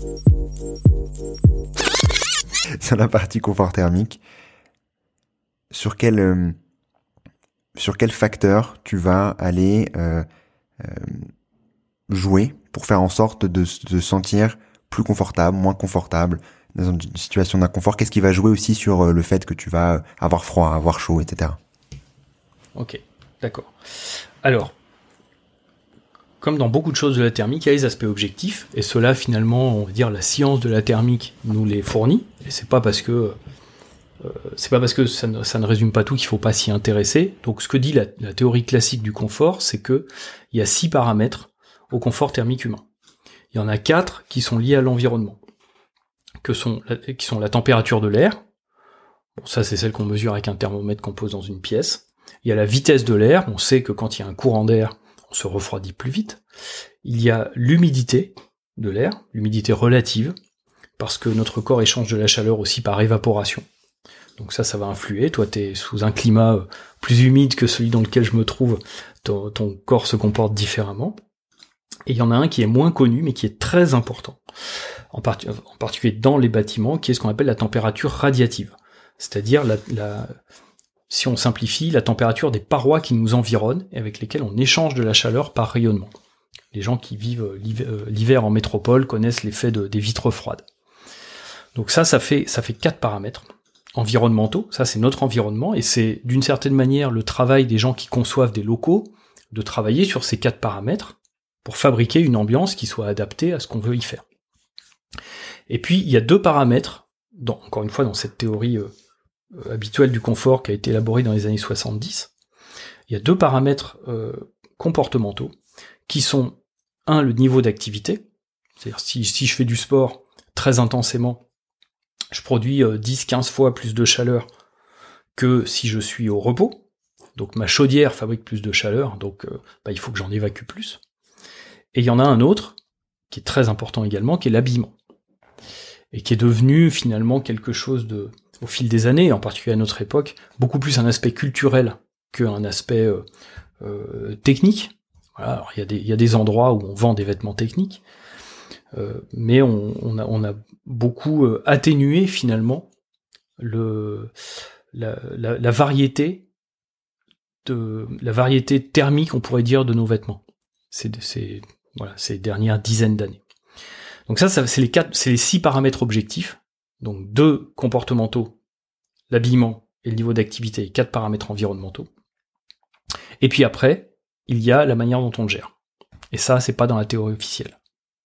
Sur la partie confort thermique, sur quel euh, sur quel facteur tu vas aller euh, euh, jouer pour faire en sorte de se sentir plus confortable, moins confortable dans une situation d'inconfort? Qu'est-ce qui va jouer aussi sur le fait que tu vas avoir froid, avoir chaud, etc. Ok, d'accord. Alors, comme dans beaucoup de choses de la thermique, il y a les aspects objectifs, et cela finalement, on va dire, la science de la thermique nous les fournit, et c'est pas parce que euh, c'est pas parce que ça ne, résume pas tout qu'il faut pas s'y intéresser. Donc ce que dit la, la théorie classique du confort, c'est que il y a six paramètres au confort thermique humain. Il y en a quatre qui sont liés à l'environnement, que sont qui sont la température de l'air. Bon, ça c'est celle qu'on mesure avec un thermomètre qu'on pose dans une pièce. Il y a la vitesse de l'air. On sait que quand il y a un courant d'air, on se refroidit plus vite. Il y a l'humidité de l'air, l'humidité relative, parce que notre corps échange de la chaleur aussi par évaporation. Donc ça, ça va influer. Toi, tu es sous un climat euh, plus humide que celui dans lequel je me trouve. Ton, corps se comporte différemment. Et il y en a un qui est moins connu, mais qui est très important. En, en particulier dans les bâtiments, qui est ce qu'on appelle la température radiative. C'est-à-dire la, la, si on simplifie, la température des parois qui nous environnent et avec lesquelles on échange de la chaleur par rayonnement. Les gens qui vivent euh, euh, l'hiver en métropole connaissent l'effet de, des vitres froides. Donc ça, ça fait, quatre paramètres environnementaux. Ça, c'est notre environnement et c'est d'une certaine manière le travail des gens qui conçoivent des locaux de travailler sur ces quatre paramètres pour fabriquer une ambiance qui soit adaptée à ce qu'on veut y faire. Et puis, il y a deux paramètres, encore une fois, dans cette théorie euh, habituelle du confort qui a été élaborée dans les années 70. Il y a deux paramètres euh, comportementaux qui sont, un, le niveau d'activité, c'est-à-dire si, si je fais du sport très intensément, je produis 10-15 euh, fois plus de chaleur que si je suis au repos. Donc ma chaudière fabrique plus de chaleur, donc euh, bah, il faut que j'en évacue plus. Et il y en a un autre, qui est très important également, qui est l'habillement. Et qui est devenu finalement quelque chose de, au fil des années, en particulier à notre époque, beaucoup plus un aspect culturel qu'un aspect euh, technique. Voilà, alors il y, a des, il y a des endroits où on vend des vêtements techniques, euh, mais on, a, beaucoup euh, atténué finalement le, la, variété de la variété thermique, on pourrait dire, de nos vêtements. C'est voilà, ces dernières dizaines d'années. Donc ça, ça c'est les c'est les six paramètres objectifs. Donc deux comportementaux, l'habillement et le niveau d'activité, quatre paramètres environnementaux. Et puis après, il y a la manière dont on le gère. Et ça, c'est pas dans la théorie officielle.